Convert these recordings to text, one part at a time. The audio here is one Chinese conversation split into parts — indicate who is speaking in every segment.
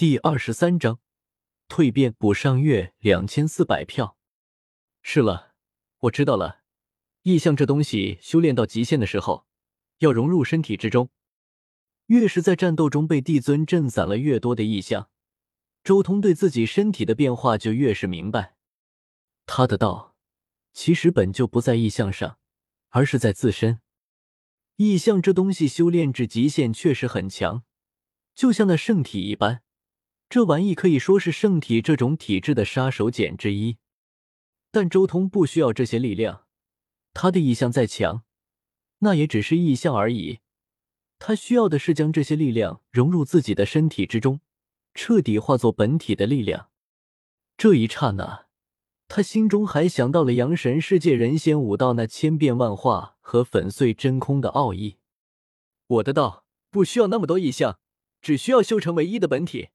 Speaker 1: 第二十三章蜕变补上月两千四百票。是了，我知道了。意象这东西，修炼到极限的时候，要融入身体之中。越是在战斗中被帝尊震散了越多的意象，周通对自己身体的变化就越是明白。他的道，其实本就不在意象上，而是在自身。意象这东西修炼至极限确实很强，就像那圣体一般。这玩意可以说是圣体这种体质的杀手锏之一，但周通不需要这些力量，他的意象再强，那也只是意象而已。他需要的是将这些力量融入自己的身体之中，彻底化作本体的力量。这一刹那，他心中还想到了阳神世界人仙武道那千变万化和粉碎真空的奥义。我的道不需要那么多意象，只需要修成唯一的本体。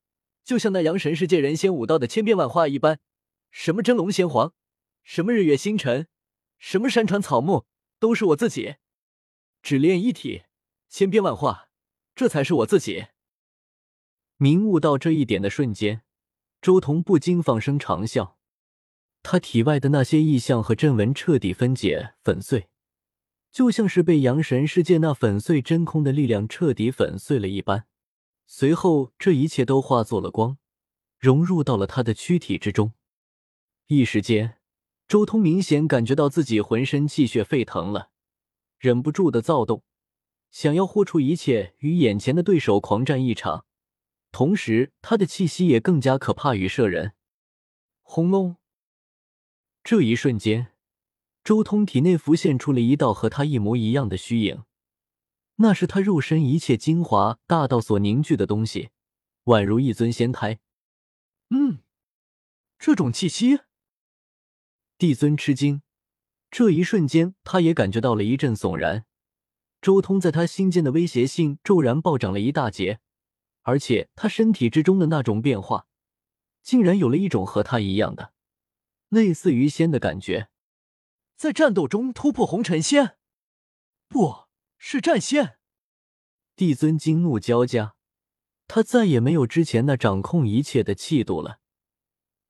Speaker 1: 就像那阳神世界人仙武道的千变万化一般，什么真龙仙皇，什么日月星辰，什么山川草木，都是我自己。只练一体，千变万化，这才是我自己。明悟到这一点的瞬间，周彤不禁放声长笑。他体外的那些异象和阵纹彻底分解粉碎，就像是被阳神世界那粉碎真空的力量彻底粉碎了一般。随后，这一切都化作了光，融入到了他的躯体之中。一时间，周通明显感觉到自己浑身气血沸腾了，忍不住的躁动，想要豁出一切与眼前的对手狂战一场。同时，他的气息也更加可怕与摄人。轰隆！这一瞬间，周通体内浮现出了一道和他一模一样的虚影。那是他肉身一切精华大道所凝聚的东西，宛如一尊仙胎。嗯，这种气息，帝尊吃惊。这一瞬间，他也感觉到了一阵悚然。周通在他心间的威胁性骤然暴涨了一大截，而且他身体之中的那种变化，竟然有了一种和他一样的类似于仙的感觉，在战斗中突破红尘仙，不。是战仙，帝尊惊怒交加，他再也没有之前那掌控一切的气度了，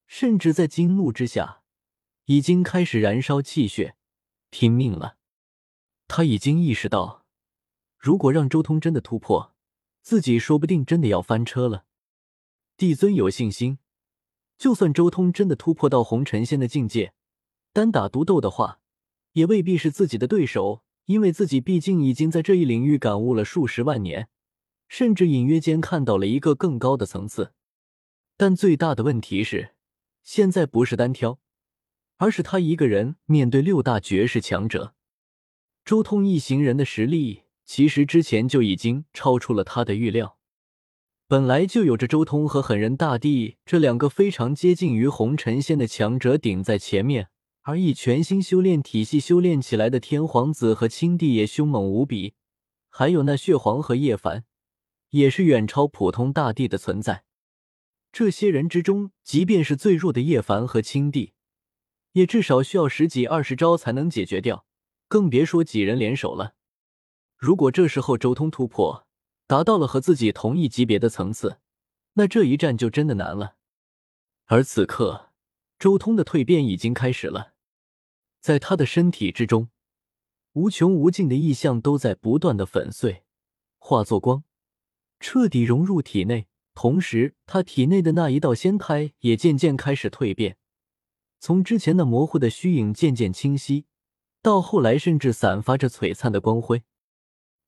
Speaker 1: 甚至在惊怒之下，已经开始燃烧气血，拼命了。他已经意识到，如果让周通真的突破，自己说不定真的要翻车了。帝尊有信心，就算周通真的突破到红尘仙的境界，单打独斗的话，也未必是自己的对手。因为自己毕竟已经在这一领域感悟了数十万年，甚至隐约间看到了一个更高的层次。但最大的问题是，现在不是单挑，而是他一个人面对六大绝世强者。周通一行人的实力，其实之前就已经超出了他的预料。本来就有着周通和狠人大帝这两个非常接近于红尘仙的强者顶在前面。而以全新修炼体系修炼起来的天皇子和青帝也凶猛无比，还有那血皇和叶凡，也是远超普通大帝的存在。这些人之中，即便是最弱的叶凡和青帝，也至少需要十几二十招才能解决掉，更别说几人联手了。如果这时候周通突破，达到了和自己同一级别的层次，那这一战就真的难了。而此刻，周通的蜕变已经开始了。在他的身体之中，无穷无尽的意象都在不断的粉碎，化作光，彻底融入体内。同时，他体内的那一道仙胎也渐渐开始蜕变，从之前那模糊的虚影渐渐清晰，到后来甚至散发着璀璨的光辉。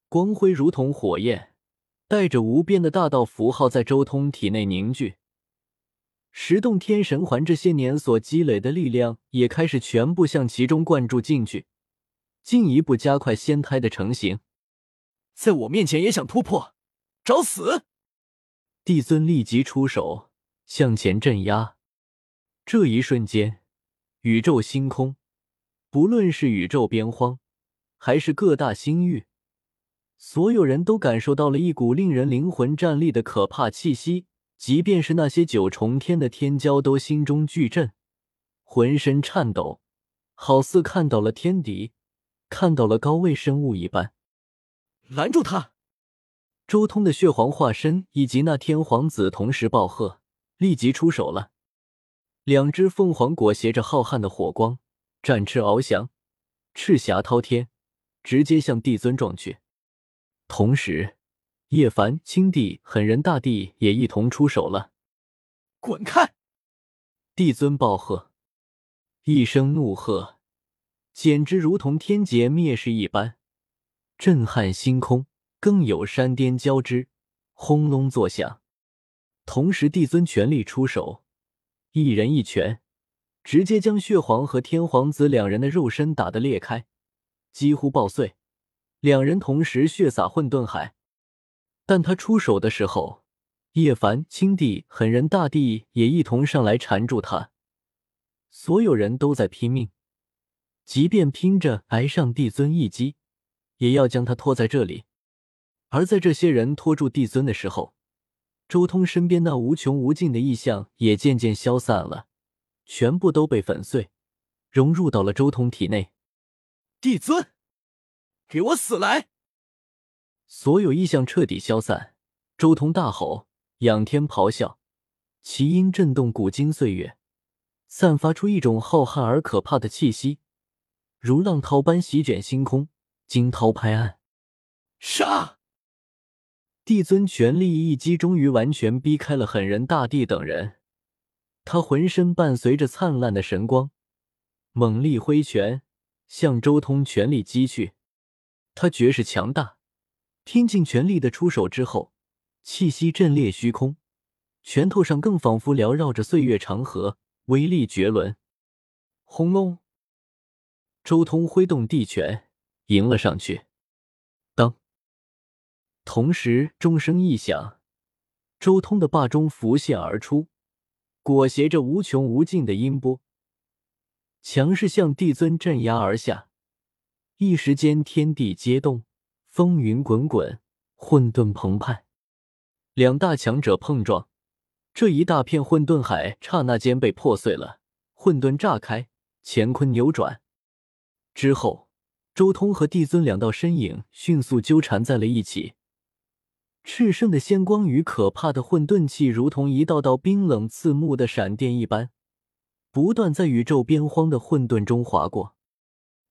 Speaker 1: 光辉如同火焰，带着无边的大道符号在周通体内凝聚。十洞天神环这些年所积累的力量也开始全部向其中灌注进去，进一步加快仙胎的成型。在我面前也想突破，找死！帝尊立即出手向前镇压。这一瞬间，宇宙星空，不论是宇宙边荒，还是各大星域，所有人都感受到了一股令人灵魂战栗的可怕气息。即便是那些九重天的天骄都心中巨震，浑身颤抖，好似看到了天敌，看到了高位生物一般。拦住他！周通的血皇化身以及那天皇子同时暴喝，立即出手了。两只凤凰裹挟着浩瀚的火光，展翅翱翔，赤霞滔天，直接向帝尊撞去。同时，叶凡、青帝、狠人大帝也一同出手了。
Speaker 2: 滚开！
Speaker 1: 帝尊暴喝，一声怒喝，简直如同天劫灭世一般，震撼星空，更有山巅交织，轰隆作响。同时，帝尊全力出手，一人一拳，直接将血皇和天皇子两人的肉身打得裂开，几乎爆碎。两人同时血洒混沌海，但他出手的时候。叶凡、青帝、狠人大帝也一同上来缠住他，所有人都在拼命，即便拼着挨上帝尊一击，也要将他拖在这里。而在这些人拖住帝尊的时候，周通身边那无穷无尽的异象也渐渐消散了，全部都被粉碎，融入到了周通体内。
Speaker 2: 帝尊，给我死来！
Speaker 1: 所有异象彻底消散，周通大吼。仰天咆哮，其音震动古今岁月，散发出一种浩瀚而可怕的气息，如浪涛般席卷星空，惊涛拍岸。
Speaker 2: 杀！
Speaker 1: 帝尊全力一击，终于完全逼开了狠人大帝等人。他浑身伴随着灿烂的神光，猛力挥拳向周通全力击去。他绝世强大，拼尽全力的出手之后。气息震裂虚空，拳头上更仿佛缭绕着岁月长河，威力绝伦。轰隆！周通挥动地拳迎了上去。当，同时钟声一响，周通的霸钟浮现而出，裹挟着无穷无尽的音波，强势向帝尊镇压而下。一时间，天地皆动，风云滚滚，混沌澎湃。两大强者碰撞，这一大片混沌海刹那间被破碎了，混沌炸开，乾坤扭转。之后，周通和帝尊两道身影迅速纠缠在了一起，炽盛的仙光与可怕的混沌气，如同一道道冰冷刺目的闪电一般，不断在宇宙边荒的混沌中划过。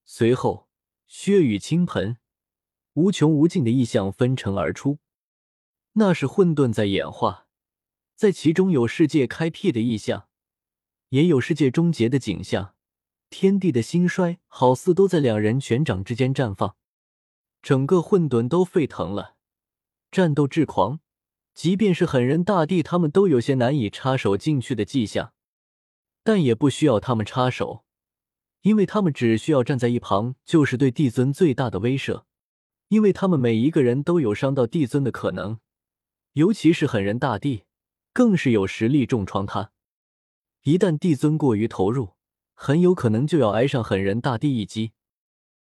Speaker 1: 随后，血雨倾盆，无穷无尽的异象纷呈而出。那是混沌在演化，在其中有世界开辟的意象，也有世界终结的景象。天地的兴衰，好似都在两人拳掌之间绽放。整个混沌都沸腾了，战斗至狂。即便是狠人大帝他们，都有些难以插手进去的迹象，但也不需要他们插手，因为他们只需要站在一旁，就是对帝尊最大的威慑。因为他们每一个人都有伤到帝尊的可能。尤其是狠人大帝，更是有实力重创他。一旦帝尊过于投入，很有可能就要挨上狠人大帝一击。